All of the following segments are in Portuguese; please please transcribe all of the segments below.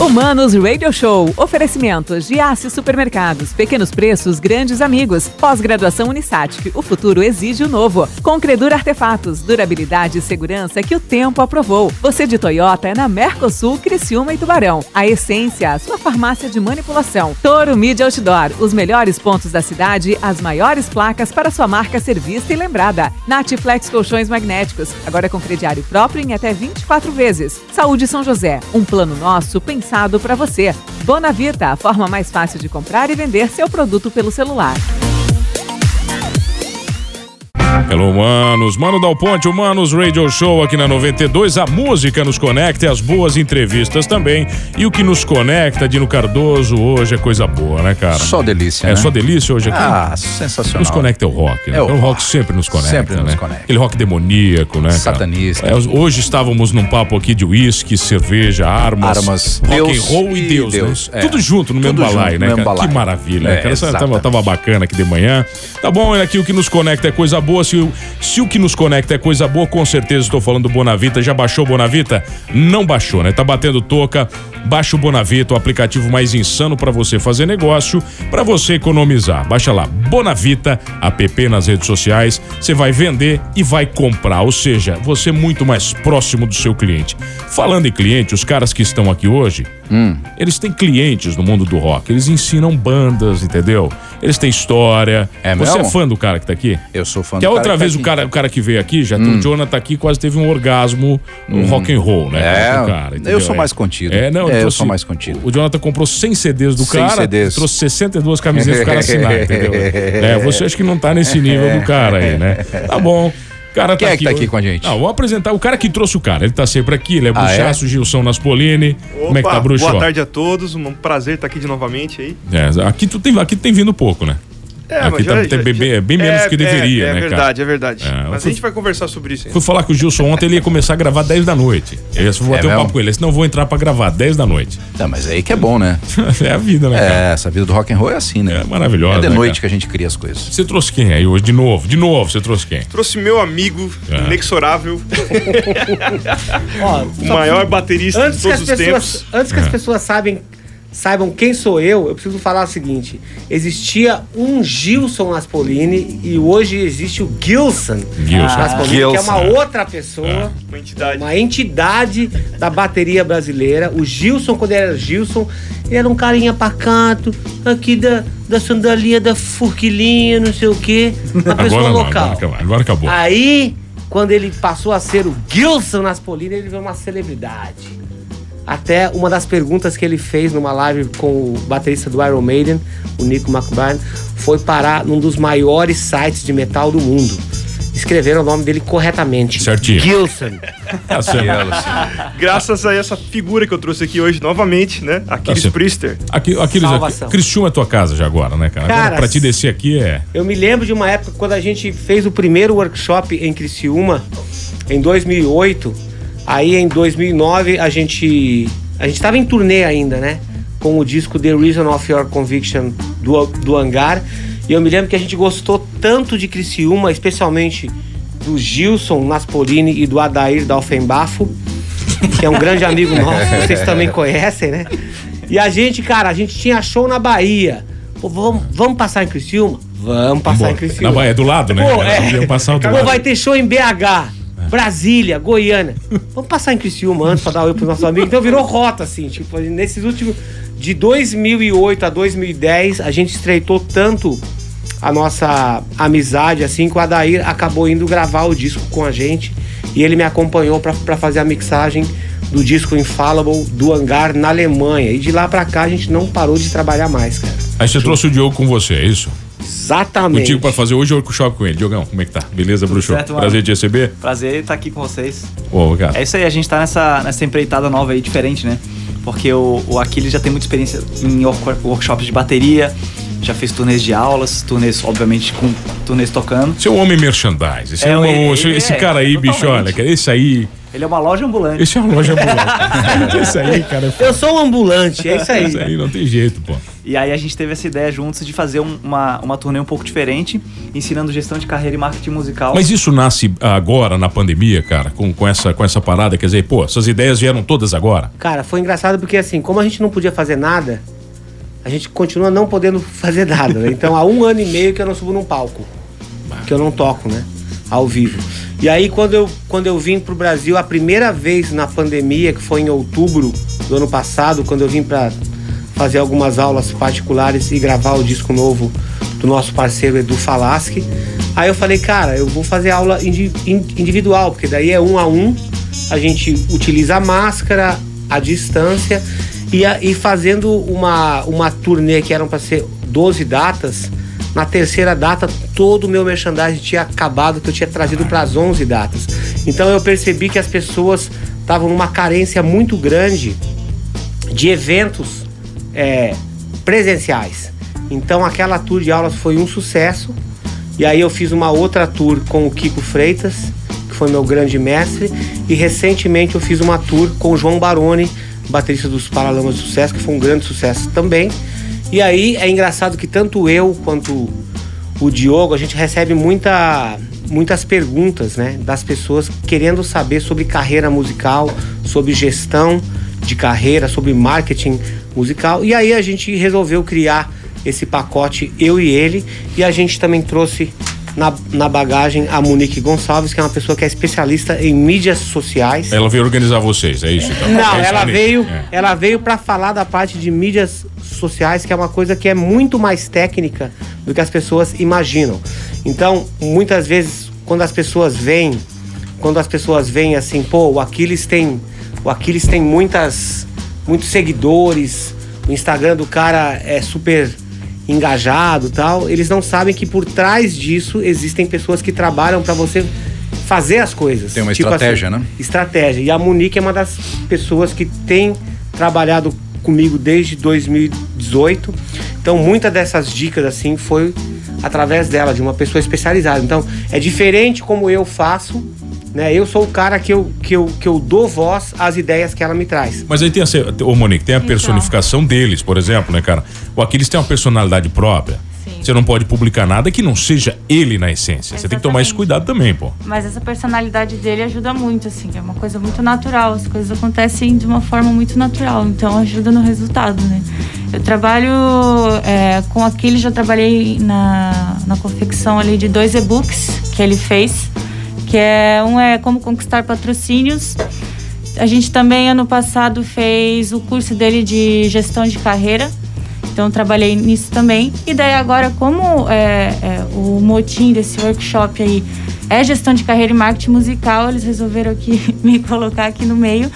Humanos Radio Show. Oferecimentos de Aço Supermercados. Pequenos preços, grandes amigos. Pós-graduação Unisatic. O futuro exige o novo. Concredur Artefatos. Durabilidade e segurança que o tempo aprovou. Você de Toyota é na Mercosul, Criciúma e Tubarão. A Essência, sua farmácia de manipulação. Toro Media Outdoor. Os melhores pontos da cidade, as maiores placas para sua marca ser vista e lembrada. Natiflex Colchões Magnéticos. Agora com crediário próprio em até 24 vezes. Saúde São José. Um plano nosso pensado para você. Bonavita, a forma mais fácil de comprar e vender seu produto pelo celular. Hello, manos. Mano Dal Ponte, o Manos Radio Show aqui na 92. A música nos conecta e as boas entrevistas também. E o que nos conecta, Dino Cardoso, hoje é coisa boa, né, cara? Só delícia, É né? só delícia hoje aqui? Ah, sensacional. Nos conecta é o rock, né? É o Então, o rock rock. sempre nos conecta, Sempre né? nos conecta. Aquele rock demoníaco, né? Satanista. É, hoje estávamos num papo aqui de uísque, cerveja, armas, Armas, rock and roll e e Deus, Deus, né? é. Tudo junto no mesmo Tudo no né, mesmo cara? Que maravilha, né, É, cara? Tava, tava bacana aqui de manhã. Tá bom, aqui o que nos conecta é coisa boa. Se, o- se o que nos conecta é coisa boa, com certeza estou falando do Bonavita. Já baixou o Bonavita? Não baixou, né? Tá batendo toca. Baixa o Bonavita, o aplicativo mais insano para você fazer negócio, para você economizar. Baixa lá, Bonavita, app nas redes sociais. Você vai vender e vai comprar, ou seja, você é muito mais próximo do seu cliente. Falando em cliente, os caras que estão aqui hoje, eles têm clientes no mundo do rock. Eles ensinam bandas, entendeu? Eles têm história. É Você mesmo? é fã do cara que tá aqui? Eu sou fã Que a do outra cara vez tá o, cara, o cara que veio aqui, já o Jonathan aqui quase teve um orgasmo no rock and roll, né? É, cara, eu sou É. mais contido. É, não, É, eu trouxe- sou mais contido. O Jonathan comprou 100 CDs do 100 cara, CDs. trouxe 62 camisetas pro cara assinar, entendeu? É, você acha que não tá nesse nível do cara aí, né? Tá bom. O cara Quem tá é que tá aqui com a gente? Não, vou apresentar o cara que trouxe o cara. Ele tá sempre aqui, ele é Ah, é? bruxaço, Gilson Naspolini. Como é que tá, bruxo? Boa tarde a todos, um prazer estar aqui de novamente aí. É, aqui tu tem, aqui tem vindo pouco, né? É, Aqui tá- tem bem- bem- bem menos que deveria, é, né, É cara? verdade, é verdade. É, Mas fui- a gente vai conversar sobre isso aí. Fui falar com o Gilson ontem, ele ia começar a gravar 10 da noite. Eu ia vou É bater um papo com ele. Ele disse, não vou entrar pra gravar 10 da noite. Tá, mas aí que é bom, né? é a vida, né, cara? É, essa vida do rock and roll é assim, né? É maravilhosa, É de né, noite cara? que a gente cria as coisas. Você trouxe quem aí hoje? De novo, de novo, você trouxe quem? Trouxe meu amigo, É. inexorável, Ó, o maior baterista de antes que todos as os pessoas, tempos. antes que É. as pessoas sabem, saibam quem sou eu, eu preciso falar o seguinte: existia um Gilson Naspolini e hoje existe o Gilson, Gilson. Naspolini, que é uma outra pessoa. Uma entidade. Uma entidade da bateria brasileira. O Gilson, quando ele era Gilson, ele era um carinha pacato, aqui da, da sandalinha da furquilinha, não sei o quê. Uma pessoa Agora não, local. agora acabou. Agora acabou. Aí, quando ele passou a ser o Gilson Naspolini, ele veio uma celebridade. Até uma das perguntas que ele fez numa live com o baterista do Iron Maiden, o Nico McBride, foi parar num dos maiores sites de metal do mundo. Escreveram o nome dele corretamente. Certinho. Gilson. Tá certo. Graças a essa figura que eu trouxe aqui hoje novamente, né? Aquiles certo. Priester. Aqui, aqueles aqui. Salvação. É tua casa já agora, né, cara? Agora Cara, pra te descer aqui é. Eu me lembro de uma época quando a gente fez o primeiro workshop em Criciúma, em 2008. Aí em 2009 a gente a gente estava em turnê ainda, né? Com o disco The Reason of Your Conviction do, do Hangar. E eu me lembro que a gente gostou tanto de Criciúma, especialmente do Gilson Naspolini e do Adair Dalfenbafo, que é um grande amigo nosso, vocês também conhecem, né? E a gente, cara, a gente tinha show na Bahia. Pô, vamos, vamos passar em Criciúma? Vamos passar em Boa. Criciúma. Na Bahia, é do lado, né? Pô, é. Passar do Pô, lado. vai ter show em BH, Brasília, Goiânia. Vamos passar em Criciúma antes pra dar oi pros nossos amigos. Então virou rota, assim. Tipo, nesses últimos. De 2008 a 2010, a gente estreitou tanto a nossa amizade, assim, que o Adair acabou indo gravar o disco com a gente. E ele me acompanhou pra fazer a mixagem do disco Infallible do Hangar na Alemanha. E de lá pra cá a gente não parou de trabalhar mais, cara. Aí você trouxe o Diogo com você, é isso? Exatamente. Contigo pra fazer hoje o workshop com ele. Diogão, como é que tá? Beleza, bruxo? certo. Prazer te receber. Prazer estar aqui com vocês. Ô, cara. É isso aí, a gente tá nessa, nessa empreitada nova aí, diferente, né? Porque o, o Aquiles já tem muita experiência em work- workshops de bateria, já fez turnês de aulas, turnês, obviamente, com turnês tocando. Você é um homem merchandise. Esse, é É, um- ele- esse, é, cara aí, bicho, olha, cara, esse aí. Ele é uma loja ambulante. Esse é uma loja ambulante. Esse aí, cara. Eu sou um ambulante, é isso aí. Esse aí não tem jeito, pô. E aí a gente teve essa ideia juntos de fazer um- uma, uma turnê um pouco diferente, ensinando gestão de carreira e marketing musical. Mas isso nasce agora, na pandemia, cara, com, com, essa, com essa parada. Quer dizer, pô, essas ideias vieram todas agora. Cara, foi engraçado porque assim, como a gente não podia fazer nada, a gente continua não podendo fazer nada. né? Então há um ano e meio que eu não subo num palco. Que eu não toco, né? Ao vivo. E aí quando eu, quando eu vim pro Brasil, a primeira vez na pandemia, que foi em outubro do ano passado, quando eu vim pra fazer algumas aulas particulares e gravar o disco novo do nosso parceiro Edu Falaschi. Aí eu falei, cara, eu vou fazer aula indi- in- individual, porque daí é um a um, a gente utiliza a máscara, a distância e, a- e fazendo uma, uma turnê que eram para ser 12 datas. Na terceira data, todo o meu merchandising tinha acabado, que eu tinha trazido para as 11 datas. Então eu percebi que as pessoas estavam numa carência muito grande de eventos é, presenciais. Então aquela tour de aulas foi um sucesso. E aí eu fiz uma outra tour com o Kiko Freitas, que foi meu grande mestre. E recentemente eu fiz uma tour com o João Baroni, baterista dos Paralamas do Sucesso, que foi um grande sucesso também. E aí é engraçado que tanto eu quanto o Diogo, a gente recebe muita, muitas perguntas, né, das pessoas querendo saber sobre carreira musical, sobre gestão de carreira, sobre marketing musical. E aí a gente resolveu criar esse pacote, eu e ele, e a gente também trouxe na, na bagagem a Monique Gonçalves, que é uma pessoa que é especialista em mídias sociais. Ela veio organizar vocês, é isso? Então? Não, É ela veio, É. ela veio para falar da parte de mídias sociais, que é uma coisa que é muito mais técnica do que as pessoas imaginam. Então, muitas vezes, quando as pessoas veem, quando as pessoas veem assim, pô, o Aquiles tem, o Aquiles tem muitas, muitos seguidores, o Instagram do cara é super engajado, tal. Eles não sabem que por trás disso existem pessoas que trabalham para você fazer as coisas. Tem uma Tipo estratégia, assim, né? estratégia. E a Monique é uma das pessoas que tem trabalhado comigo desde 2018. Então, muitas dessas dicas assim foi através dela, de uma pessoa especializada. Então, é diferente como eu faço, né? Eu sou o cara que eu, que eu, que eu dou voz às ideias que ela me traz. Mas aí tem a, ô Monique, tem a personificação deles, por exemplo, né, cara? O Aquiles tem uma personalidade própria. Sim. Você não pode publicar nada que não seja ele na essência. Você tem que tomar esse cuidado também, pô. Mas essa personalidade dele ajuda muito, assim, é uma coisa muito natural. As coisas acontecem de uma forma muito natural, então ajuda no resultado, né? Eu trabalho é, com aquele, já trabalhei na, na confecção ali de dois e-books que ele fez, que é um é como conquistar patrocínios. A gente também ano passado fez o curso dele de gestão de carreira. Então trabalhei nisso também. E daí agora, como é, é, o motim desse workshop aí é gestão de carreira e marketing musical, eles resolveram aqui me colocar aqui no meio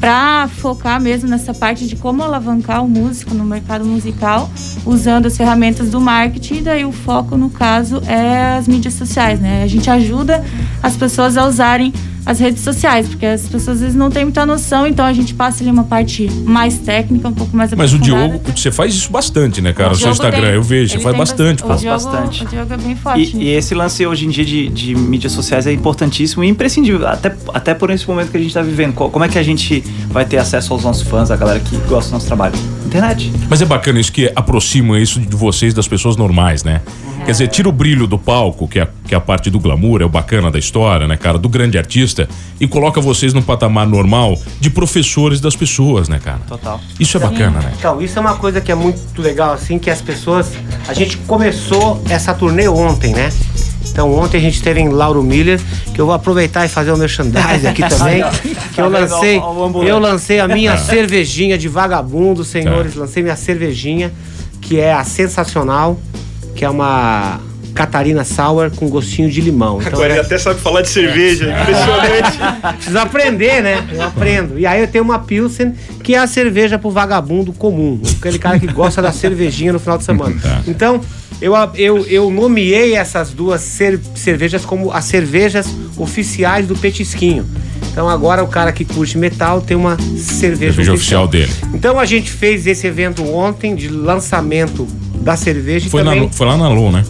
para focar mesmo nessa parte de como alavancar o músico no mercado musical usando as ferramentas do marketing. E daí o foco, no caso, é as mídias sociais, né? A gente ajuda as pessoas a usarem as redes sociais, porque as pessoas às vezes não têm muita noção, então a gente passa ali uma parte mais técnica, um pouco mais Mas o. Diogo, você faz isso bastante, né, cara? O O seu Instagram, tem- eu vejo, você faz bastante. O Diogo, bastante. o Diogo é bem forte. E, e esse lance hoje em dia de, de mídias sociais é importantíssimo e imprescindível, até, até por esse momento que a gente está vivendo. Co- Como é que a gente vai ter acesso aos nossos fãs, a galera que gosta do nosso trabalho? Internet. Mas é bacana isso que aproxima isso de vocês das pessoas normais, né? Quer dizer, tira o brilho do palco, que é, que é a parte do glamour, é o bacana da história, né, cara? Do grande artista, e coloca vocês num patamar normal de professores das pessoas, né, cara? Total. Isso é bacana, né? Então, isso é uma coisa que é muito legal, assim, que as pessoas. A gente começou essa turnê ontem, né? Então, ontem a gente esteve em Lauro Miller, que eu vou aproveitar e fazer o merchandising aqui também. que eu Tá lancei, eu lancei a minha cervejinha de vagabundo, senhores. Lancei minha cervejinha, que é a sensacional, que é uma Catarina Sour com gostinho de limão. Então, Agora é- ele até sabe falar de cerveja, impressionante. Precisa aprender, né? Eu aprendo. E aí eu tenho uma Pilsen, que é a cerveja pro vagabundo comum. Aquele cara que gosta da cervejinha no final de semana. Tá. Então, eu, eu, eu nomeei essas duas cer- cervejas como as cervejas oficiais do Petisquinho. Então agora o cara que curte metal tem uma cerveja, Cerveja oficial dele. Então a gente fez esse evento ontem de lançamento da cerveja e Foi, também... na, foi lá na Lu, né?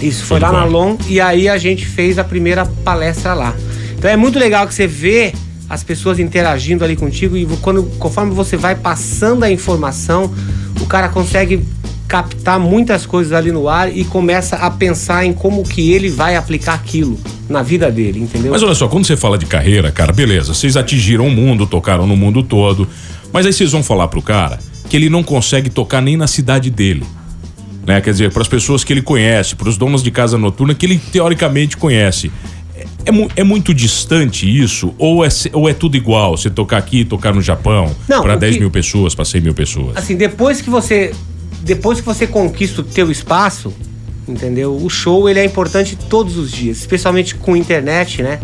Isso, foi Show lá na. LON e aí a gente fez a primeira palestra lá. Então é muito legal que você vê as pessoas interagindo ali contigo e quando, conforme você vai passando a informação, o cara consegue captar muitas coisas ali no ar e começa a pensar em como que ele vai aplicar aquilo na vida dele, entendeu? Mas olha só, quando você fala de carreira, cara, beleza, vocês atingiram o mundo, tocaram no mundo todo, mas aí vocês vão falar pro cara que ele não consegue tocar nem na cidade dele. Né? Quer dizer, para as pessoas que ele conhece, para os donos de casa noturna que ele teoricamente conhece. É, é, é muito distante isso? Ou é, ou é tudo igual? Você tocar aqui, tocar no Japão, para o 10 que- mil pessoas, para 100 mil pessoas? Assim, depois que você depois que você conquista o teu espaço, entendeu? O show ele é importante todos os dias, especialmente com internet, né?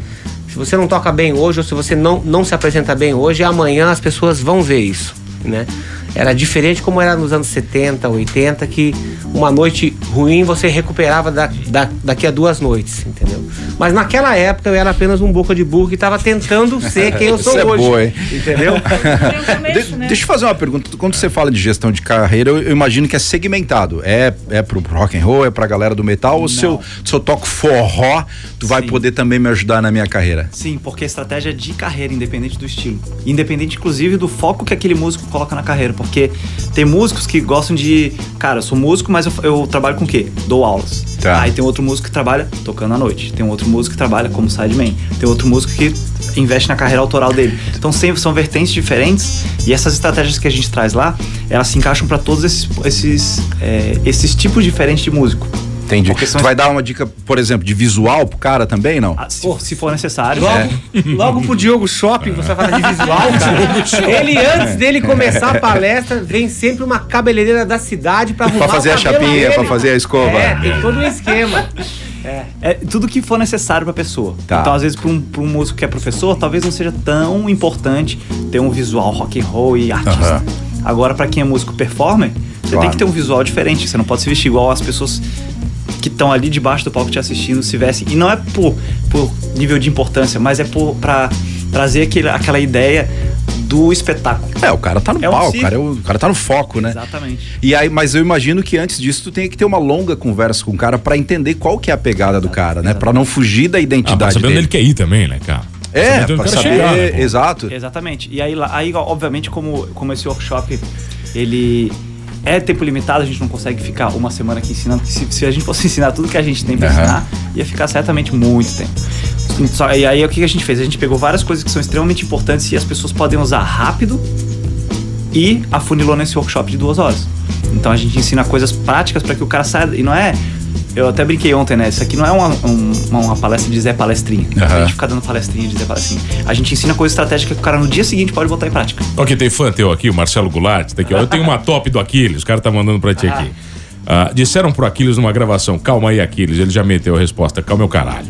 Se você não toca bem hoje ou se você não, não se apresenta bem hoje, amanhã as pessoas vão ver isso, né? Era diferente como era nos anos 70, 80, que uma noite ruim você recuperava da, da- daqui a duas noites, entendeu? Mas naquela época eu era apenas um boca de burro que estava tentando ser quem eu sou Isso é hoje. boa, hein? Entendeu? De-? Deixa eu fazer uma pergunta. Quando você fala de gestão de carreira, eu, eu imagino que é segmentado. É, é pro rock and roll, é pra galera do metal, ou se eu, se eu toco forró, tu vai Sim. poder também me ajudar na minha carreira? Sim, porque a estratégia é de carreira, independente do estilo. Independente, inclusive, do foco que aquele músico coloca na carreira. Porque tem músicos que gostam de. Cara, eu sou músico, mas eu, eu trabalho com o quê? Dou aulas. Tá. Aí tem outro músico que trabalha tocando à noite. Tem outro músico que trabalha como sideman. Tem outro músico que investe na carreira autoral dele. Então sempre são vertentes diferentes e essas estratégias que a gente traz lá, elas se encaixam para todos esses, esses, é, esses tipos diferentes de músico. Entendi. Tu vai dar uma dica, por exemplo, de visual pro cara também, não? Ah, se, se for necessário. Logo, é. logo pro Diogo Shopping, você vai falar de visual, cara. Ele, antes dele começar a palestra, vem sempre uma cabeleireira da cidade pra arrumar fazer o a chapinha, dele. pra fazer a escova. É, tem todo um esquema. É tudo que for necessário pra pessoa. Tá. Então, às vezes, pra um, pra um músico que é professor, talvez não seja tão importante ter um visual rock and roll e artista. Aham. Agora, pra quem é músico performer, você Claro. tem que ter um visual diferente. Você não pode se vestir igual as pessoas que estão ali debaixo do palco te assistindo se vestem. E não é por, por nível de importância, mas é por, pra trazer aquele, aquela ideia do espetáculo. É, o cara tá no É um cara, é o, o cara tá no foco, né? Exatamente. E aí, mas eu imagino que antes disso tu tem que ter uma longa conversa com o cara pra entender qual que é a pegada do cara, né? Pra não fugir da Ah, pra identidade saber onde dele. ele quer ir também, né, cara? É, Saber onde pra saber, chegar, né, exato. Exatamente. E aí, aí obviamente, como, como esse workshop, ele é tempo limitado, a gente não consegue ficar uma semana aqui ensinando. Se, se a gente fosse ensinar tudo que a gente tem pra Aham. ensinar, ia ficar certamente muito tempo. Só- e aí, o que a gente fez? A gente pegou várias coisas que são extremamente importantes e as pessoas podem usar rápido e afunilou nesse workshop de duas horas. Então a gente ensina coisas práticas para que o cara saia. E não é. Eu até brinquei ontem, né? Isso aqui não é uma, um- uma, palestra de Zé Palestrinha. Aham. A gente fica dando palestrinha de Zé Palestrinha. A gente ensina coisa estratégica que o cara no dia seguinte pode botar em prática. Ok, tem fã teu aqui, o Marcelo Goulart, tá aqui, ó. Eu tenho uma top do Aquiles, o cara tá mandando pra ti aqui. Ah, disseram pro Aquiles numa gravação, calma aí, Aquiles. Ele já meteu a resposta, calma o caralho.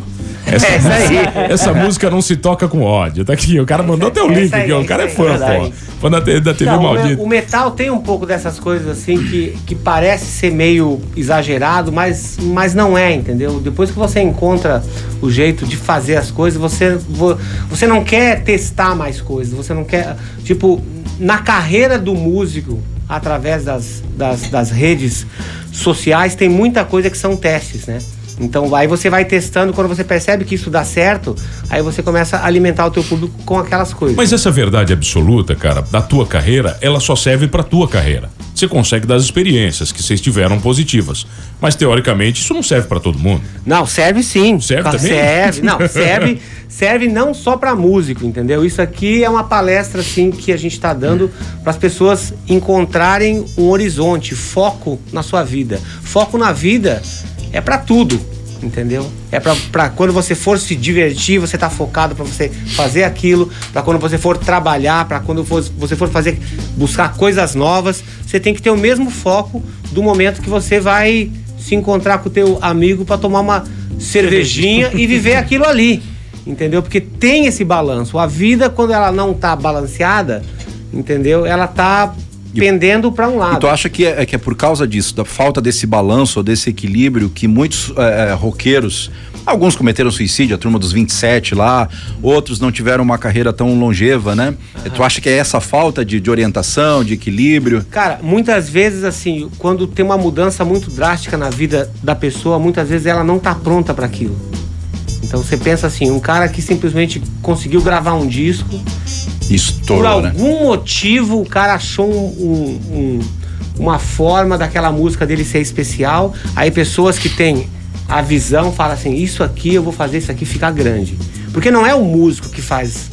Essa, É isso aí. essa música não se toca com ódio. Tá aqui, o cara mandou até o É link aqui. O é cara é fã, é pô. Fã da, da TV Não, maldita. o metal tem um pouco dessas coisas assim que, que parece ser meio exagerado, mas, mas não é, entendeu? Depois que você encontra o jeito de fazer as coisas, você, vo- você não quer testar mais coisas, você não quer. Tipo, na carreira do músico, através das, das, das redes sociais, tem muita coisa que são testes, né? Então aí você vai testando, quando você percebe que isso dá certo, aí você começa a alimentar o teu público com aquelas coisas. Mas essa verdade absoluta, cara, da tua carreira, ela só serve pra tua carreira. Você consegue das experiências que vocês tiveram positivas. Mas teoricamente isso não serve pra todo mundo. Não, serve sim. Serve Ah, também? Serve, não, serve, serve não só para músico, entendeu? Isso aqui é uma palestra assim que a gente está dando para as pessoas encontrarem um horizonte, foco na sua vida. Foco na vida é para tudo, entendeu? É para quando você for se divertir, você tá focado para você fazer aquilo, para quando você for trabalhar, para quando for- você for fazer buscar coisas novas, você tem que ter o mesmo foco do momento que você vai se encontrar com o teu amigo para tomar uma cervejinha e viver aquilo ali. Entendeu? Porque tem esse balanço. A vida, quando ela não tá balanceada, entendeu? Ela tá pendendo para um E lado. tu acha que é, que é por causa disso, da falta desse balanço, ou desse equilíbrio, que muitos é, é, roqueiros, alguns cometeram suicídio, a turma dos 27 lá, outros não tiveram uma carreira tão longeva, né? Tu acha que é essa falta de, de orientação, de equilíbrio? Cara, muitas vezes, assim, quando tem uma mudança muito drástica na vida da pessoa, muitas vezes ela não tá pronta para aquilo. Então você pensa assim, um cara que simplesmente conseguiu gravar um disco, por Estourou, né? algum motivo o cara achou um- um- um- uma forma daquela música dele ser especial. Aí pessoas que têm a visão falam assim: Isso aqui eu vou fazer isso aqui ficar grande. Porque não é o músico que faz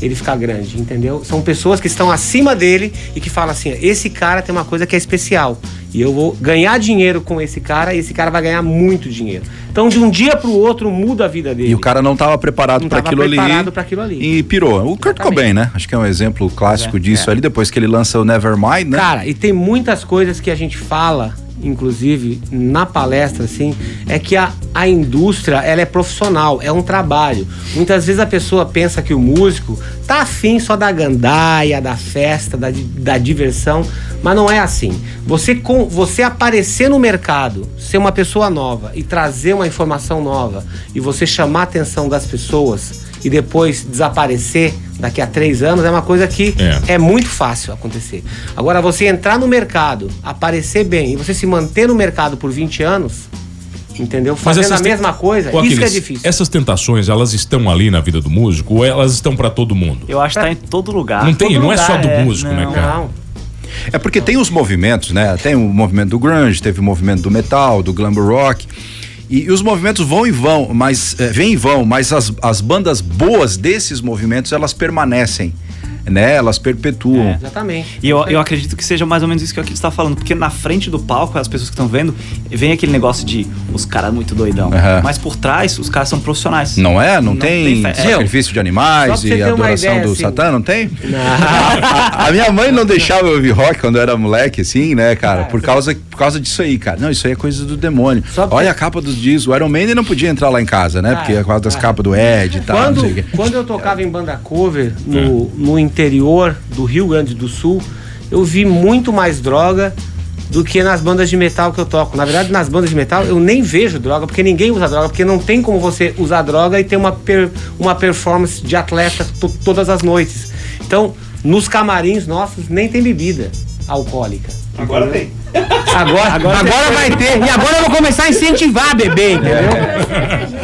ele ficar grande, entendeu? São pessoas que estão acima dele e que falam assim: Esse cara tem uma coisa que é especial. E eu vou ganhar dinheiro com esse cara e esse cara vai ganhar muito dinheiro. Então, de um dia pro outro, muda a vida dele. E o cara não estava preparado para aquilo ali. preparado pra aquilo ali. E pirou. O Kurt. Cobain, né? Acho que é um exemplo clássico É, disso é. ali, depois que ele lança o Nevermind, né? Cara, e tem muitas coisas que a gente fala, inclusive na palestra, assim, é que a, a indústria ela é profissional, é um trabalho. Muitas vezes a pessoa pensa que o músico tá afim só da gandaia, da festa, da, da diversão, mas não é assim. Você, com, você aparecer no mercado, ser uma pessoa nova e trazer uma informação nova e você chamar a atenção das pessoas e depois desaparecer daqui a três anos é uma coisa que É. é muito fácil acontecer. Agora, você entrar no mercado, aparecer bem e você se manter no mercado por 20 anos, entendeu? Fazendo a mesma coisa, isso que é difícil. Essas tentações, elas estão ali na vida do músico ou elas estão pra todo mundo? Eu acho que tá em todo lugar. Não tem, Todo não é só lugar, do é. músico, né, Não. cara? Não. É porque tem os movimentos, né? Tem o movimento do grunge, teve o movimento do metal, do glam rock. E, e os movimentos vão e vão, mas é, e vão, mas as, as bandas boas desses movimentos elas permanecem, né? Elas perpetuam. É. Exatamente. E eu, eu acredito que seja mais ou menos isso que o Aquiles está falando, porque na frente do palco, as pessoas que estão vendo, vem aquele negócio de os caras muito doidão. Aham. Mas por trás, os caras são profissionais. Não é? Não, Não tem, tem sacrifício de animais e adoração ideia, do assim. Satã, não tem? Não. A, a minha mãe não deixava eu ouvir rock quando eu era moleque, assim, né, cara? Por causa, por causa disso aí, cara. Não, isso aí é coisa do demônio. Olha a capa dos discos. O Iron Maiden não podia entrar lá em casa, né? Porque é por causa das Ah, capas do Ed e tal. não Quando, quando eu tocava em banda cover no, no interior do Rio Grande do Sul, eu vi muito mais droga do que nas bandas de metal que eu toco. Na verdade, nas bandas de metal eu nem vejo droga, porque ninguém usa droga, porque não tem como você usar droga e ter uma, per- uma performance de atleta to- todas as noites. Então, nos camarins nossos nem tem bebida alcoólica. Agora tem. Agora, agora, vai ter. E agora eu vou começar a incentivar a beber, entendeu?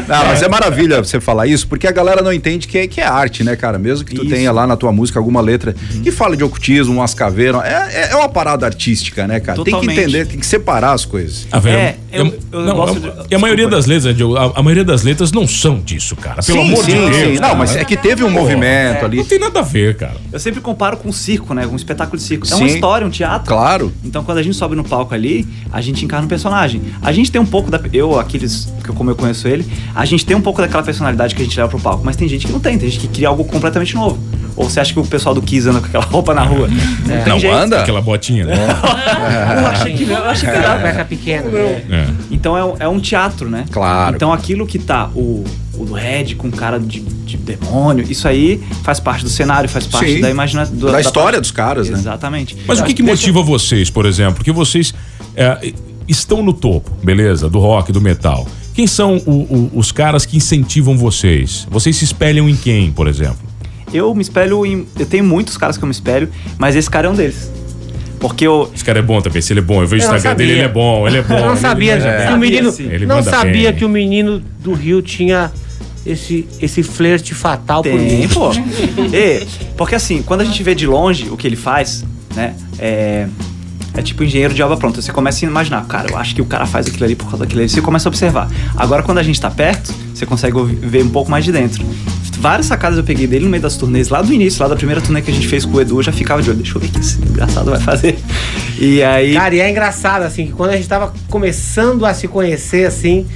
Não, mas é maravilha você falar isso, porque a galera não entende que é, que é arte, né, cara? Mesmo que tu Isso. tenha lá na tua música alguma letra que fala de ocultismo, umas caveiras, é, é uma parada artística, né, cara? Tem que Totalmente. entender, tem que separar as coisas. Ah, velho, É, eu- eu não, gosto a- de- E a maioria das letras, Diogo, a, a maioria das letras não são disso, cara. Pelo Sim, amor sim, de Deus. sim. Não, mas é que teve um Pô, movimento ali. Não tem nada a ver, cara. Eu sempre comparo com circo, né? Com um espetáculo de circo. É uma história, um teatro. Claro. Então, quando a gente sobe no palco ali, a gente encarna um personagem. A gente tem um pouco da. Eu, aqueles. Como eu conheço ele, a gente tem um pouco daquela personalidade que a gente leva pro palco. Mas tem gente que não tem, tem gente que cria algo completamente novo. Ou você acha que o pessoal do Kiss anda com aquela roupa na rua? Não tem Não anda? Aquela botinha, né? Eu achei que não, eu achei que dava. Peça pequena. né? É. Então é um, é um teatro, né? Claro. Então aquilo que tá o, o do Red com cara de, de demônio, isso aí faz parte do cenário, faz parte Sim. da imaginação. Da história dos caras, né? Exatamente. Mas o que, que motiva vocês, por exemplo? Porque vocês é, estão no topo, beleza? Do rock, do metal. Quem são o- o- os caras que incentivam vocês? Vocês se espelham em quem, por exemplo? Eu me espelho em. Eu tenho muitos caras que eu me espelho, mas esse cara é um deles. Porque eu. Esse cara é bom também, se ele é bom. Eu vejo o Eu não Instagram dele, sabia. ele é bom, ele é bom. Eu não ele- sabia ele manda que bem. o menino. sim. Ele não sabia bem. que o menino do Rio tinha esse, esse flerte fatal por Tem, mim. pô. E, porque assim, quando a gente vê de longe o que ele faz, né? É. É tipo engenheiro de obra pronta. Você começa a imaginar, cara, eu acho que o cara faz aquilo ali por causa daquilo ali. Você começa a observar. Agora, quando a gente tá perto, você consegue ouvir- ver um pouco mais de dentro. Várias sacadas eu peguei dele no meio das turnês, lá do início, lá da primeira turnê que a gente fez com o Edu, eu já ficava de olho. Deixa eu ver o que esse engraçado vai fazer. E aí. Cara, e é engraçado, assim, que quando a gente tava começando a se conhecer, assim,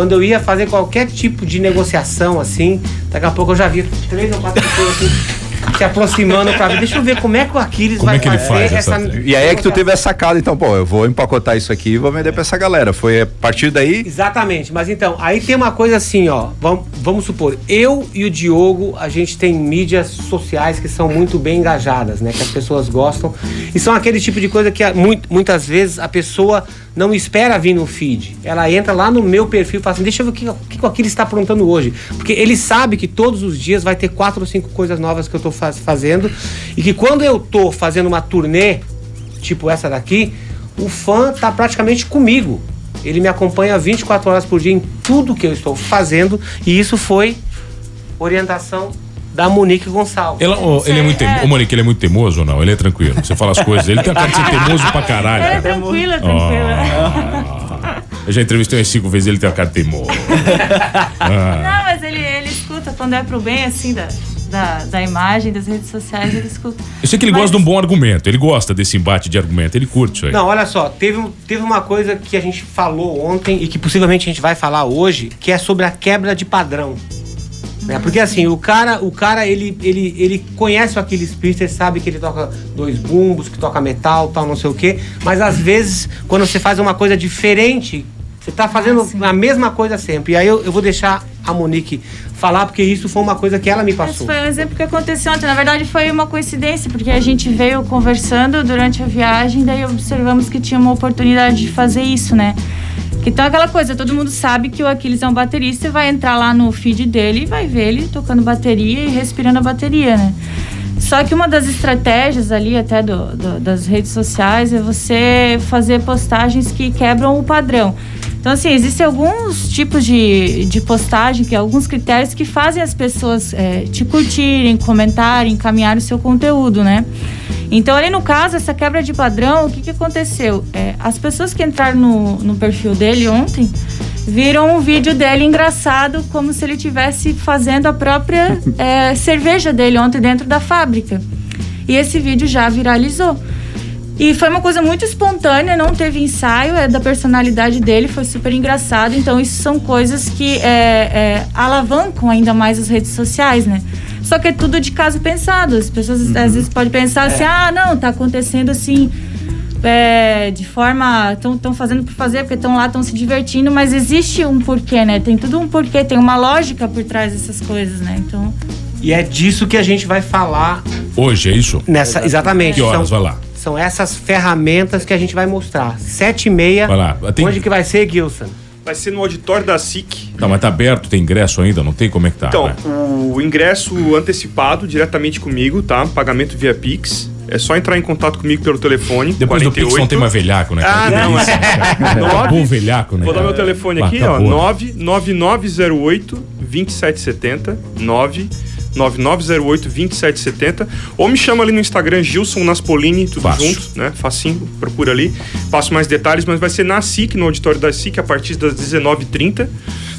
quando eu ia fazer qualquer tipo de negociação, assim, daqui a pouco eu já via três ou quatro pessoas, assim, se aproximando pra ver. Deixa eu ver como é que o Aquiles Como vai é que ele fazer faz essa- essa. E aí é que tu teve essa sacada, então, pô, eu vou empacotar isso aqui e vou vender pra essa galera. Foi a partir daí. Exatamente, mas então, aí tem uma coisa assim, ó. Vamos, vamos supor, eu e o Diogo, a gente tem mídias sociais que são muito bem engajadas, né? Que as pessoas gostam. E são aquele tipo de coisa que muito- muitas vezes a pessoa não espera vir no feed. Ela entra lá no meu perfil e fala assim: deixa eu ver o que, o que o Aquiles está aprontando hoje. Porque ele sabe que todos os dias vai ter quatro ou cinco coisas novas que eu tô faz- fazendo. E que quando eu tô fazendo uma turnê, tipo essa daqui, o fã tá praticamente comigo. Ele me acompanha 24 horas por dia em tudo que eu estou fazendo e isso foi orientação da Monique Gonçalves. Ela- ô, ele é muito É. teimoso. Ô, Monique, ele é muito teimoso ou não? Ele é tranquilo. Você fala as coisas. Ele tem a cara de ser teimoso pra caralho. Ela é tranquila, tranquila. Eu já entrevistei umas cinco vezes ele tem a cara de teimoso. Ah. Não, mas ele, ele escuta quando é pro bem, assim, da, da, da imagem, das redes sociais, ele escuta. Eu sei que ele Mas- gosta de um bom argumento. Ele gosta desse embate de argumento. Ele curte isso aí. Não, olha só, teve, teve uma coisa que a gente falou ontem e que possivelmente a gente vai falar hoje, que é sobre a quebra de padrão. Né? Porque assim, o cara, o cara ele, ele, ele conhece o Aquiles Priester, sabe que ele toca dois bumbos, que toca metal, tal, não sei o quê, mas às vezes, quando você faz uma coisa diferente, você tá fazendo Ah, a mesma coisa sempre. E aí eu, eu vou deixar a Monique falar, porque isso foi uma coisa que ela me Esse passou. foi um exemplo que aconteceu ontem. Na verdade, foi uma coincidência, porque a gente veio conversando durante a viagem, daí observamos que tinha uma oportunidade de fazer isso, né? Então aquela coisa, todo mundo sabe que o Aquiles é um baterista e vai entrar lá no feed dele e vai ver ele tocando bateria e respirando a bateria, né? Só que uma das estratégias ali, até do, do- das redes sociais, é você fazer postagens que quebram o padrão. Então, assim, existem alguns tipos de, de postagem, que alguns critérios que fazem as pessoas é, te curtirem, comentarem, encaminhar o seu conteúdo, né? Então, ali no caso, essa quebra de padrão, o que, que aconteceu? É, as pessoas que entraram no, no perfil dele ontem viram um vídeo dele engraçado, como se ele estivesse fazendo a própria é, cerveja dele ontem dentro da fábrica. E esse vídeo já viralizou. E foi uma coisa muito espontânea, não teve ensaio, é da personalidade dele, foi super engraçado. Então, isso são coisas que é, é, alavancam ainda mais as redes sociais, né? Só que é tudo de caso pensado. As pessoas às vezes podem pensar assim: ah, não, tá acontecendo assim. é, de forma. Estão fazendo por fazer, porque estão lá, estão se divertindo, mas existe um porquê, né? Tem tudo um porquê, tem uma lógica por trás dessas coisas, né? Então. E é disso que a gente vai falar Hoje é isso? nessa. Exatamente. Que horas? São- Vai lá. São essas ferramentas que a gente vai mostrar. Sete e meia. Vai lá. Tem- Onde que vai ser, Gilson? Vai ser no auditório da SIC. Tá, mas tá aberto, tem ingresso ainda? Não tem como é que tá? Então, né? o ingresso antecipado diretamente comigo, tá? Pagamento via Pix. É só entrar em contato comigo pelo telefone. Depois do Pix não tem mais velhaco, né? Ah, não, Que é. Acabou o velhaco, né? Vou dar meu telefone aqui, ó. acabou, né? 99908 2770. 99908 2770. Ou me chama ali no Instagram, Gilson Naspolini, tudo Fácil. junto, né? Facinho, procura ali. Passo mais detalhes, mas vai ser na SIC, no auditório da SIC, a partir das 19h30,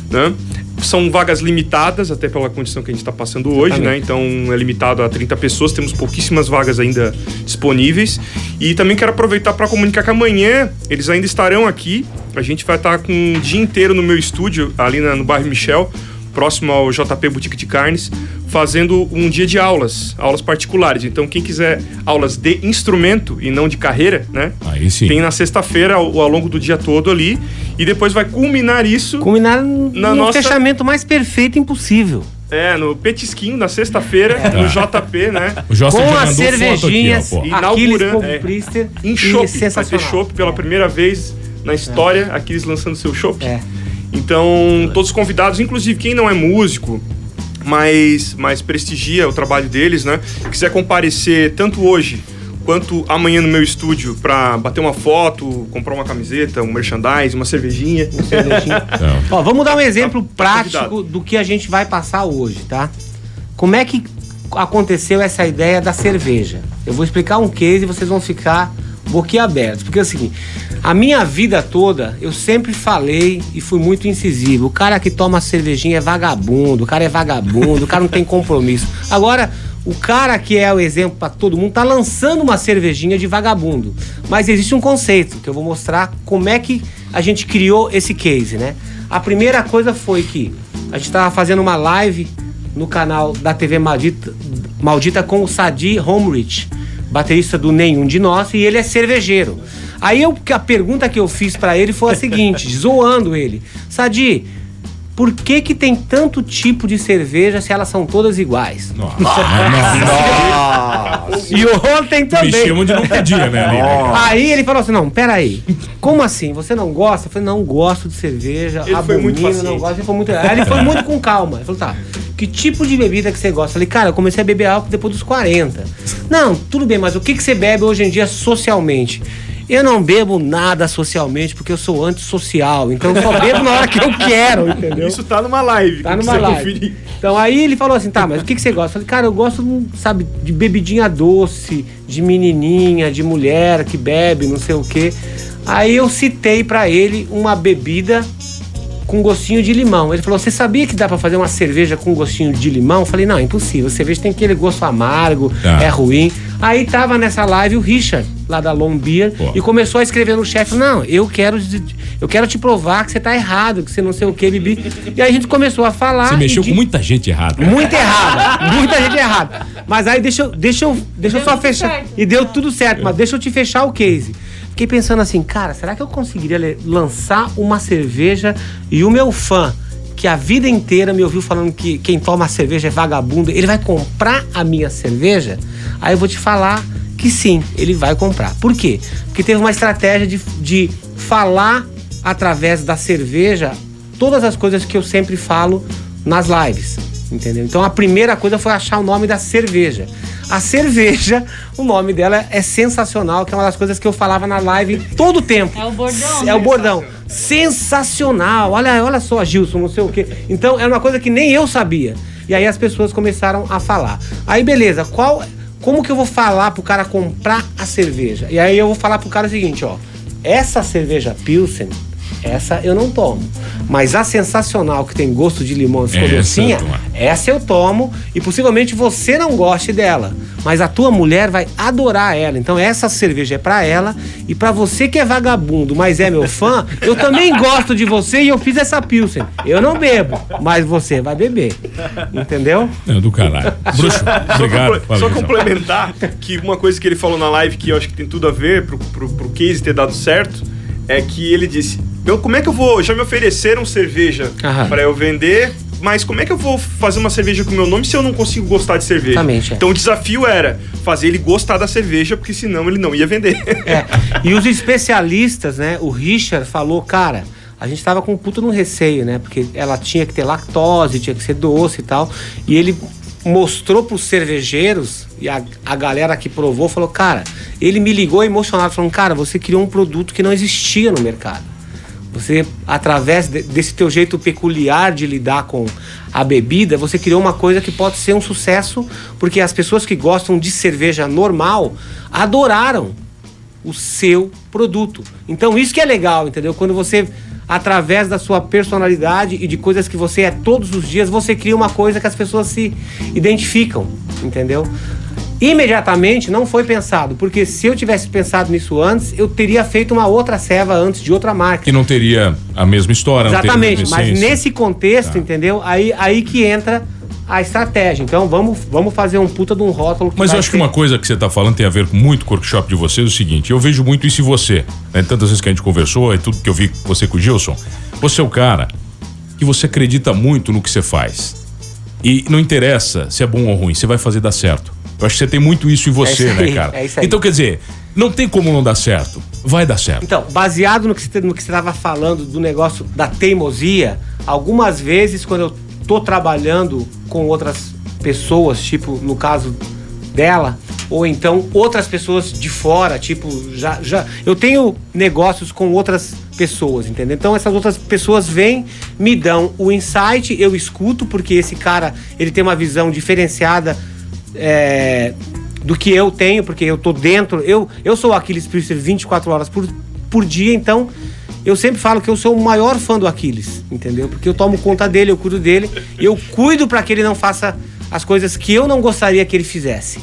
né? São vagas limitadas, até pela condição que a gente está passando hoje, né? Então é limitado a 30 pessoas, temos pouquíssimas vagas ainda disponíveis. E também quero aproveitar para comunicar que amanhã eles ainda estarão aqui. A gente vai estar com um dia inteiro no meu estúdio, ali na- no bairro Michel, próximo ao JP Boutique de Carnes, fazendo um dia de aulas, aulas particulares. Então, quem quiser aulas de instrumento e não de carreira, né? Aí sim. Tem na sexta-feira, ao, ao longo do dia todo ali. E depois vai culminar isso Culminar no Na nossa- fechamento mais perfeito impossível. é, no petisquinho, na sexta-feira, no JP, né? O Josta Com as foto aqui, cervejinhas, ó, Inaugurando, é. Em chopp. Vai ter chopp pela primeira vez na história, Aquiles lançando seu chopp. É. Então, todos convidados, inclusive quem não é músico, mas, mas prestigia o trabalho deles, né? Quiser comparecer tanto hoje quanto amanhã no meu estúdio pra bater uma foto, comprar uma camiseta, um merchandise, uma cervejinha. Cervejinha. Não. Ó, vamos dar um exemplo Tá prático convidado. do que a gente vai passar hoje, tá? Como é que aconteceu essa ideia da cerveja? Eu vou explicar um case e vocês vão ficar boquiabertos. Porque é o seguinte, a minha vida toda eu sempre falei e fui muito incisivo. O cara que toma cervejinha é vagabundo, o cara é vagabundo, o cara não tem compromisso. Agora, o cara que é o exemplo para todo mundo tá lançando uma cervejinha de vagabundo. Mas existe um conceito que eu vou mostrar como é que a gente criou esse case, né? A primeira coisa foi que a gente estava fazendo uma live no canal da TV Maldita, Maldita com o Sadi Homerich, baterista do Nenhum de Nós, e ele é cervejeiro. Aí eu, a pergunta que eu fiz pra ele foi a seguinte, zoando ele. Sadi, por que que tem tanto tipo de cerveja se elas são todas iguais? Nossa, nossa. E ontem Me também. chamam de não pedia, né? ali, né? Aí ele falou assim: não, peraí. Como assim? Você não gosta? Eu falei, não gosto de cerveja. Ele foi muito abomino, não gosto. Ele foi muito. Aí ele foi muito com calma. Ele falou, tá. Que tipo de bebida que você gosta? Eu falei, cara, eu comecei a beber álcool depois dos 40. Não, tudo bem, mas o que, que você bebe hoje em dia socialmente? Eu não bebo nada socialmente porque eu sou antissocial. Então eu só bebo na hora que eu quero, entendeu? Isso tá numa live. Tá numa live. conferir. Então aí ele falou assim, tá, mas o que, que você gosta? Eu falei, cara, eu gosto, sabe, de bebidinha doce, de menininha, de mulher que bebe, não sei o quê. Aí eu citei pra ele uma bebida com gostinho de limão. Ele falou, você sabia que dá pra fazer uma cerveja com gostinho de limão? Eu falei, não, é impossível. Cerveja tem aquele gosto amargo, Tá. é ruim. Aí tava nessa live o Richard, lá da Long Beer, Pô. e começou a escrever no chefe, não, eu quero, eu quero te provar que você tá errado, que você não sei o que, Bibi. E aí a gente começou a falar. Você e mexeu de- com muita gente errada. muito errada. Muita gente errada. Mas aí deixa eu, deixa eu, deixa eu só fechar. certo. E deu tudo certo, mas deixa eu te fechar o case. Fiquei pensando assim, cara, será que eu conseguiria lançar uma cerveja e o meu fã, que a vida inteira me ouviu falando que quem toma cerveja é vagabundo, ele vai comprar a minha cerveja? Aí eu vou te falar que sim, ele vai comprar. Por quê? Porque teve uma estratégia de, de falar através da cerveja todas as coisas que eu sempre falo nas lives. Entendeu? Então a primeira coisa foi achar o nome da cerveja. A cerveja, o nome dela é sensacional, que é uma das coisas que eu falava na live todo o tempo. É o bordão, É o né? bordão. Sensacional. Olha, olha só, Gilson, não sei o quê. Então era uma coisa que nem eu sabia. E aí as pessoas começaram a falar. Aí beleza, qual como que eu vou falar pro cara comprar a cerveja? E aí eu vou falar pro cara o seguinte, ó. Essa cerveja Pilsen, essa eu não tomo. Mas a sensacional que tem gosto de limão e ficou Essa eu docinha, tomo. essa eu tomo e possivelmente você não goste dela, mas a tua mulher vai adorar ela. Então essa cerveja é pra ela e pra você que é vagabundo, mas é meu fã, eu também gosto de você e eu fiz essa pilsen. Eu não bebo, mas você vai beber. Entendeu? É do caralho. Bruxo, Só, obrigado. só Guzão. complementar que uma coisa que ele falou na live que eu acho que tem tudo a ver pro, pro, pro case ter dado certo é que ele disse: eu, como é que eu vou. Já me ofereceram cerveja pra eu vender, mas como é que eu vou fazer uma cerveja com meu nome se eu não consigo gostar de cerveja? Exatamente, é. Então o desafio era fazer ele gostar da cerveja, porque senão ele não ia vender. É. E os especialistas, né? O Richard falou, cara, a gente tava com um puto no receio, né? Porque ela tinha que ter lactose, tinha que ser doce e tal. E ele mostrou pros cervejeiros e a, a galera que provou falou, cara, ele me ligou emocionado, falando, cara, você criou um produto que não existia no mercado. Você, através de- desse teu jeito peculiar de lidar com a bebida, você criou uma coisa que pode ser um sucesso, porque as pessoas que gostam de cerveja normal adoraram o seu produto. Então isso que é legal, entendeu? Quando você através da sua personalidade e de coisas que você é todos os dias, você cria uma coisa que as pessoas se identificam, entendeu? Imediatamente não foi pensado, porque se eu tivesse pensado nisso antes, eu teria feito uma outra ceva antes de outra marca. Que não teria a mesma história, Exatamente, mas nesse contexto, Tá. entendeu? Aí, aí que entra a estratégia. Então vamos, vamos fazer um puta de um rótulo que Mas eu acho que ser- uma coisa que você tá falando tem a ver muito com o workshop de vocês, é o seguinte, eu vejo muito isso em você, né? Tantas vezes que a gente conversou, e tudo que eu vi você com o Gilson, você é o cara que você acredita muito no que você faz. E não interessa se é bom ou ruim, você vai fazer dar certo. Eu acho que você tem muito isso em você, isso né, aí, cara? é isso aí. Então, quer dizer, não tem como não dar certo. Vai dar certo. Então, baseado no que você no que você estava falando do negócio da teimosia, algumas vezes quando eu tô trabalhando com outras pessoas, tipo no caso dela, ou então outras pessoas de fora, tipo, já, já eu tenho negócios com outras pessoas, entendeu? Então essas outras pessoas vêm, me dão o insight, eu escuto, porque esse cara, ele tem uma visão diferenciada é, do que eu tenho, porque eu tô dentro, eu, eu sou o Aquiles Priester 24 horas por, por dia, então eu sempre falo que eu sou o maior fã do Aquiles, entendeu? Porque eu tomo conta dele, eu cuido dele, eu cuido para que ele não faça as coisas que eu não gostaria que ele fizesse.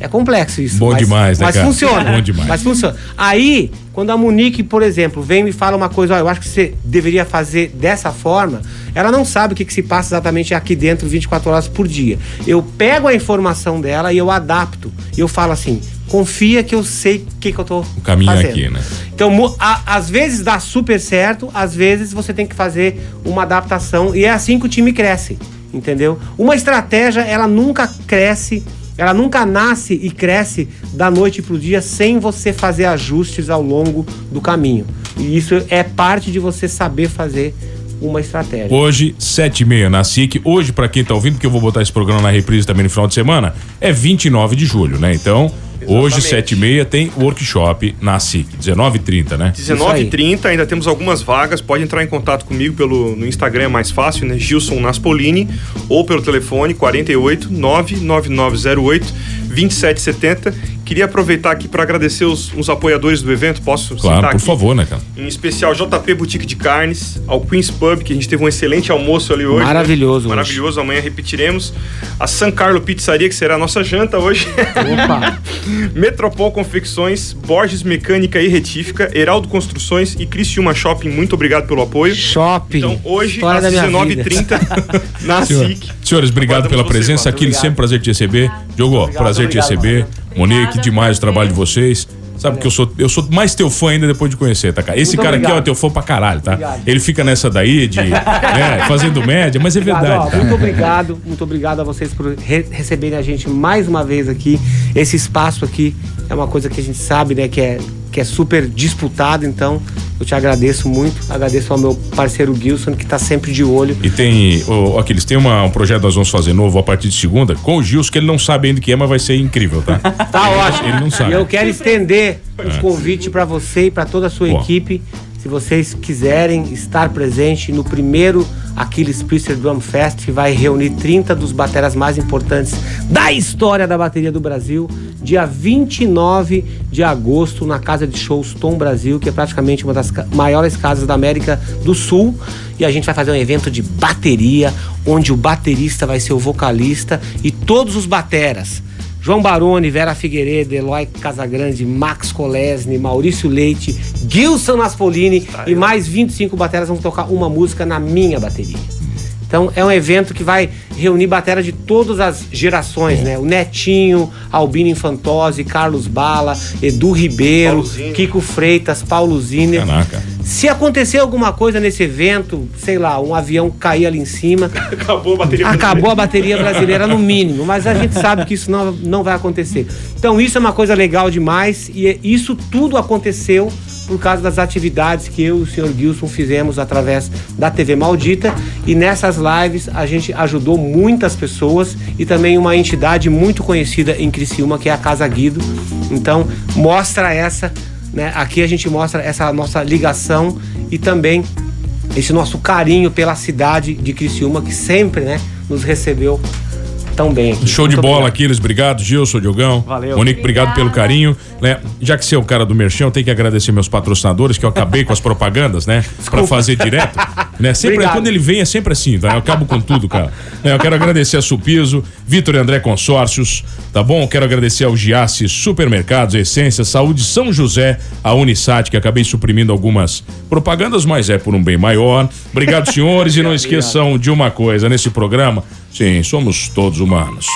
É complexo isso. Bom mas, demais, né, Mas cara? funciona. Bom demais. Mas funciona. Aí, quando a Monique, por exemplo, vem e me fala uma coisa, ó, eu acho que você deveria fazer dessa forma, ela não sabe o que, que se passa exatamente aqui dentro 24 horas por dia. Eu pego a informação dela e eu adapto. E eu falo assim, confia que eu sei o que, que eu tô O caminho é fazendo. aqui, né? Então, a- às vezes dá super certo, às vezes você tem que fazer uma adaptação e é assim que o time cresce, entendeu? Uma estratégia, ela nunca cresce, ela nunca nasce e cresce da noite pro dia sem você fazer ajustes ao longo do caminho. E isso é parte de você saber fazer uma estratégia. Hoje, sete e meia na SIC. Hoje, pra quem tá ouvindo, porque eu vou botar esse programa na reprise também no final de semana, é 29 de julho, né? Então, Hoje, 7 e meia, tem workshop na SIC. 19h30, né? 19h30, ainda temos algumas vagas. Pode entrar em contato comigo pelo no Instagram, é mais fácil, né? Gilson Naspolini, ou pelo telefone 48 99908 2770 Queria aproveitar aqui para agradecer os, os, apoiadores do evento. Posso claro, citar por aqui? favor, né, cara? Em especial JP Boutique de Carnes, ao Queen's Pub, que a gente teve um excelente almoço ali hoje. Maravilhoso. Né? Maravilhoso. Amanhã repetiremos. A San Carlo Pizzaria, que será a nossa janta hoje. Opa! Metropol Confecções, Borges Mecânica e Retífica, Heraldo Construções e Criciúma Shopping. Muito obrigado pelo apoio. Shopping. Então, hoje, História às 19h30, na Senhor, SIC. Senhores, obrigado pela presença. Aqui, sempre prazer te receber. Diogo, prazer te receber. Monique, demais o trabalho de vocês. Sabe que eu sou, eu sou mais teu fã ainda depois de conhecer, tá, cara? Esse Muito cara obrigado. aqui é teu fã pra caralho, tá? Obrigado. Ele fica nessa daí de. né, fazendo média, mas é Obrigado, verdade, ó, tá? Muito obrigado, muito obrigado a vocês por re- receberem a gente mais uma vez aqui. Esse espaço aqui é uma coisa que a gente sabe, né, que é, que é super disputado, então eu te agradeço muito. Agradeço ao meu parceiro Gilson, que tá sempre de olho. E tem. Ô, Aquiles, tem uma, um projeto que nós vamos fazer novo a partir de segunda, com o Gilson, que ele não sabe ainda o que é, mas vai ser incrível, tá? Tá ótimo. Ele não sabe. E eu quero estender os convites para você e para toda a sua equipe. Se vocês quiserem estar presente no primeiro Aquiles Priester Drum Fest, que vai reunir 30 dos bateras mais importantes da história da bateria do Brasil, dia 29 de agosto, na Casa de Shows Tom Brasil, que é praticamente uma das maiores casas da América do Sul. E a gente vai fazer um evento de bateria, onde o baterista vai ser o vocalista e todos os bateras. João Baroni, Vera Figueiredo, Eloy Casagrande, Max Colesni, Maurício Leite, Gilson Naspolini e mais 25 bateras vão tocar uma música na minha bateria. Então é um evento que vai reunir batera de todas as gerações, né? O Netinho, Albino Infantose, Carlos Bala, Edu Ribeiro, Paulo. Kiko Freitas, Paulo Ziner. Caraca. Se acontecer alguma coisa nesse evento, sei lá, um avião cair ali em cima, Acabou a bateria. Acabou a bateria brasileira no mínimo, mas a gente sabe que isso não, não vai acontecer. Então isso é uma coisa legal demais e é- isso tudo aconteceu por causa das atividades que eu e o senhor Gilson fizemos através da TV Maldita e nessas lives a gente ajudou muitas pessoas e também uma entidade muito conhecida em Criciúma que é a Casa Guido. Então mostra essa, né? Aqui a gente mostra essa nossa ligação e também esse nosso carinho pela cidade de Criciúma, que sempre né, nos recebeu tão bem. aqui. Show de Muito bola, obrigado. Aquiles. Obrigado, Gilson, Diogão. Valeu. Monique, obrigado pelo carinho. Né? Já que você é o cara do Merchão, tem que agradecer meus patrocinadores, que eu acabei com as propagandas, né? Pra fazer direto. Né? Sempre, Obrigado. quando ele vem, é sempre assim, tá? Eu acabo com tudo, cara. Né? Eu quero agradecer a Supiso, Vitor e André Consórcios, tá bom? Quero agradecer ao Giasse Supermercados, Essência, Saúde São José, a Unisat, que acabei suprimindo algumas propagandas, mas é por um bem maior. Obrigado, senhores, e não esqueçam de uma coisa nesse programa. Sim, somos todos humanos.